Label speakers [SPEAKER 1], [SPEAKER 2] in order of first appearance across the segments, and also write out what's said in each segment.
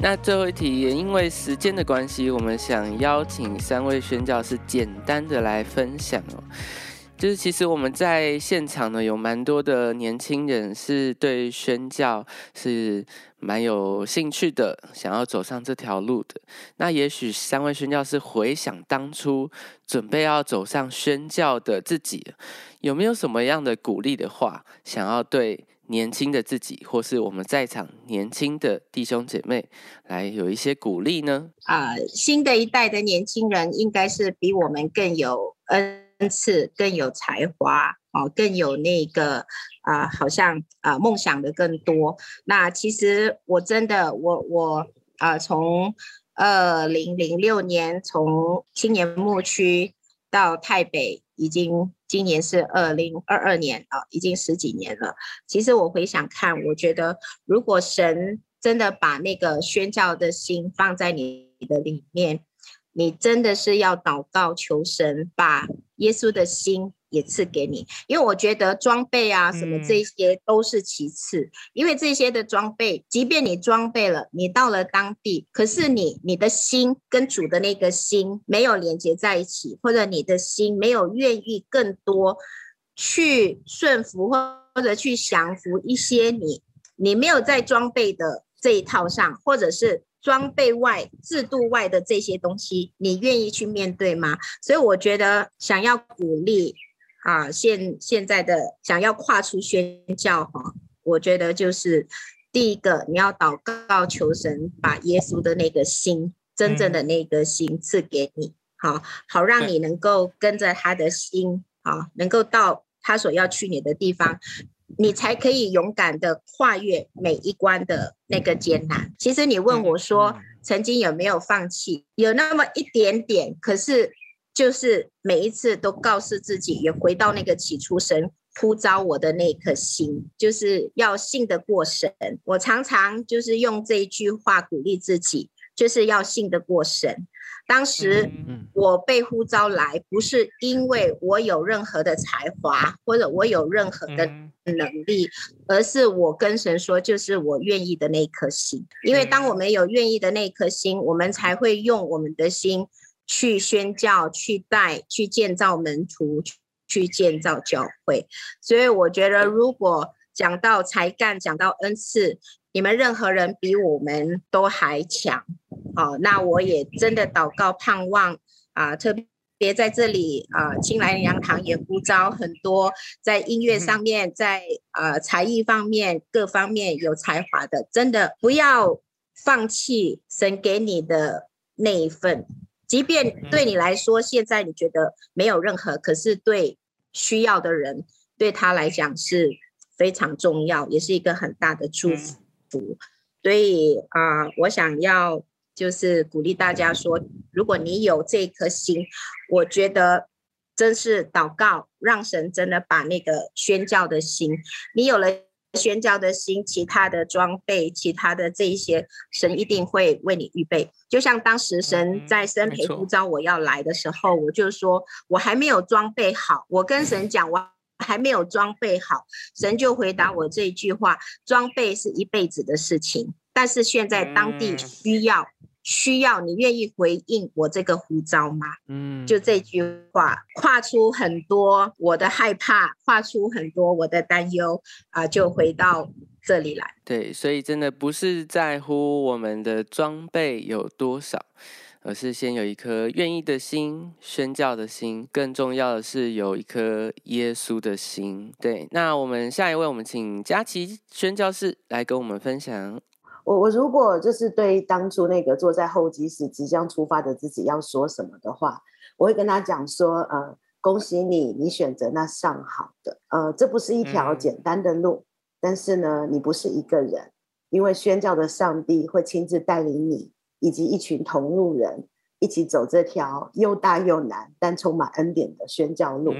[SPEAKER 1] 那最后一题，也因为时间的关系，我们想邀请三位宣教师简单的来分享哦。就是其实我们在现场呢，有蛮多的年轻人是对宣教是蛮有兴趣的，想要走上这条路的。那也许三位宣教师回想当初准备要走上宣教的自己，有没有什么样的鼓励的话，想要对？年轻的自己，或是我们在场年轻的弟兄姐妹，来有一些鼓励呢？
[SPEAKER 2] 啊，新的一代的年轻人应该是比我们更有恩赐、更有才华，哦，更有那个啊，好像啊，梦想的更多。那其实我真的，我我啊，从二零零六年从青年牧区到台北，已经。今年是二零二二年啊，已经十几年了。其实我回想看，我觉得如果神真的把那个宣教的心放在你的里面，你真的是要祷告求神把耶稣的心。也赐给你，因为我觉得装备啊什么这些都是其次，因为这些的装备，即便你装备了，你到了当地，可是你你的心跟主的那个心没有连接在一起，或者你的心没有愿意更多去顺服或或者去降服一些你你没有在装备的这一套上，或者是装备外制度外的这些东西，你愿意去面对吗？所以我觉得想要鼓励。啊，现现在的想要跨出宣教哈，我觉得就是第一个，你要祷告求神把耶稣的那个心，真正的那个心赐给你，好好让你能够跟着他的心，啊，能够到他所要去你的地方，你才可以勇敢的跨越每一关的那个艰难。其实你问我说，曾经有没有放弃？有那么一点点，可是。就是每一次都告诉自己，也回到那个起初神呼召我的那颗心，就是要信得过神。我常常就是用这一句话鼓励自己，就是要信得过神。当时我被呼召来，不是因为我有任何的才华或者我有任何的能力，而是我跟神说，就是我愿意的那颗心。因为当我们有愿意的那颗心，我们才会用我们的心。去宣教，去带，去建造门徒，去建造教会。所以我觉得，如果讲到才干，讲到恩赐，你们任何人比我们都还强。好，那我也真的祷告盼望啊，特别在这里啊，青来洋堂也呼召很多在音乐上面，在呃才艺方面各方面有才华的，真的不要放弃神给你的那一份。即便对你来说，现在你觉得没有任何，可是对需要的人，对他来讲是非常重要，也是一个很大的祝福。所以啊，我想要就是鼓励大家说，如果你有这颗心，我觉得真是祷告，让神真的把那个宣教的心，你有了。宣教的心，其他的装备，其他的这一些，神一定会为你预备。就像当时神在生培呼召我要来的时候，我就说我还没有装备好，我跟神讲我还没有装备好，神就回答我这一句话：装备是一辈子的事情，但是现在当地需要。需要你愿意回应我这个呼召吗？嗯，就这句话，跨出很多我的害怕，跨出很多我的担忧啊，就回到这里来。
[SPEAKER 1] 对，所以真的不是在乎我们的装备有多少，而是先有一颗愿意的心，宣教的心，更重要的是有一颗耶稣的心。对，那我们下一位，我们请佳琪宣教士来跟我们分享。
[SPEAKER 3] 我我如果就是对当初那个坐在候机室即将出发的自己要说什么的话，我会跟他讲说，呃，恭喜你，你选择那上好的，呃，这不是一条简单的路，但是呢，你不是一个人，因为宣教的上帝会亲自带领你以及一群同路人一起走这条又大又难但充满恩典的宣教路。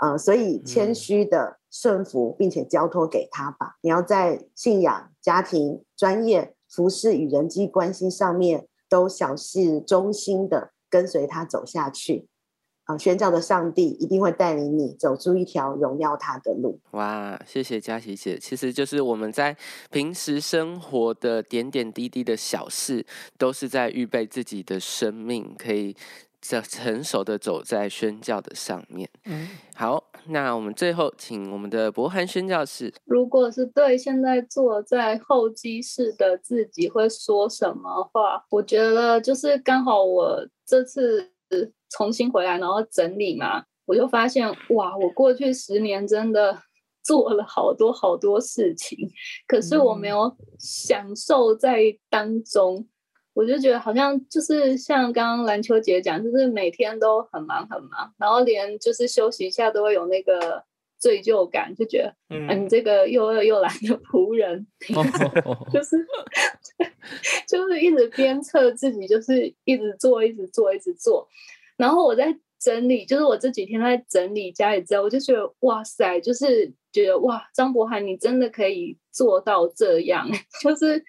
[SPEAKER 3] 呃，所以谦虚的顺服，并且交托给他吧。你要在信仰、家庭、专业、服饰与人际关系上面，都小事忠心的跟随他走下去。啊，宣教的上帝一定会带领你走出一条荣耀他的路。
[SPEAKER 1] 哇，谢谢佳琪姐，其实就是我们在平时生活的点点滴滴的小事，都是在预备自己的生命，可以成成熟的走在宣教的上面。嗯，好，那我们最后请我们的博涵宣教士，
[SPEAKER 4] 如果是对现在坐在候机室的自己会说什么话？我觉得就是刚好我这次。重新回来，然后整理嘛，我就发现哇，我过去十年真的做了好多好多事情，可是我没有享受在当中，我就觉得好像就是像刚刚篮球姐讲，就是每天都很忙很忙，然后连就是休息一下都会有那个罪疚感，就觉得嗯，你这个又饿又懒的仆人，就是 就是一直鞭策自己，就是一直做，一直做，一直做。然后我在整理，就是我这几天在整理家里之后，我就觉得哇塞，就是觉得哇，张博涵你真的可以做到这样，就是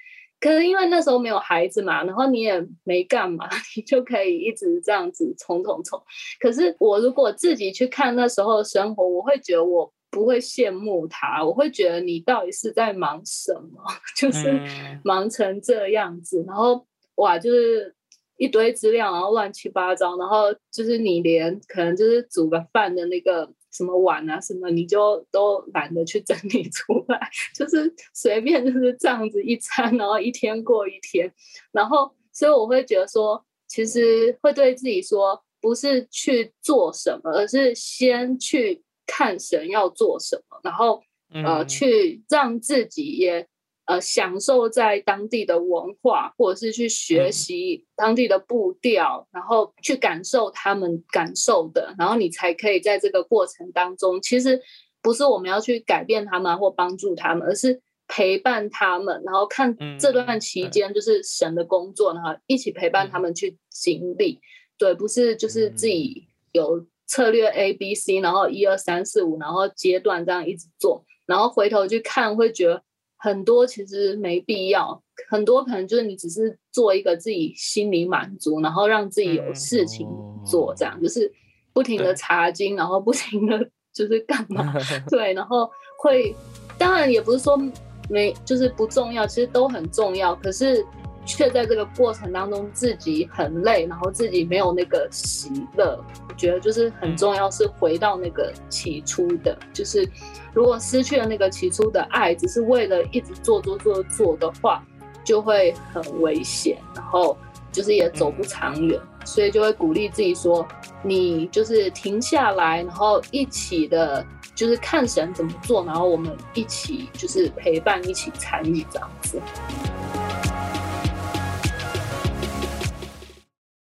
[SPEAKER 4] 可是因为那时候没有孩子嘛，然后你也没干嘛，你就可以一直这样子冲冲冲。可是我如果自己去看那时候的生活，我会觉得我不会羡慕他，我会觉得你到底是在忙什么，就是忙成这样子，然后哇，就是。一堆资料，然后乱七八糟，然后就是你连可能就是煮个饭的那个什么碗啊什么，你就都懒得去整理出来，就是随便就是这样子一餐，然后一天过一天，然后所以我会觉得说，其实会对自己说，不是去做什么，而是先去看神要做什么，然后呃去让自己也。呃，享受在当地的文化，或者是去学习当地的步调，然后去感受他们感受的，然后你才可以在这个过程当中，其实不是我们要去改变他们或帮助他们，而是陪伴他们，然后看这段期间就是神的工作，然后一起陪伴他们去经历。对，不是就是自己有策略 A、B、C，然后一二三四五，然后阶段这样一直做，然后回头去看会觉得。很多其实没必要，很多可能就是你只是做一个自己心里满足，然后让自己有事情做，这样就是不停的查经，然后不停的就是干嘛？对，然后会，当然也不是说没，就是不重要，其实都很重要，可是。却在这个过程当中自己很累，然后自己没有那个喜乐。我觉得就是很重要，是回到那个起初的，就是如果失去了那个起初的爱，只是为了一直做做做做的话，就会很危险，然后就是也走不长远。所以就会鼓励自己说：“你就是停下来，然后一起的，就是看神怎么做，然后我们一起就是陪伴，一起参与这样子。”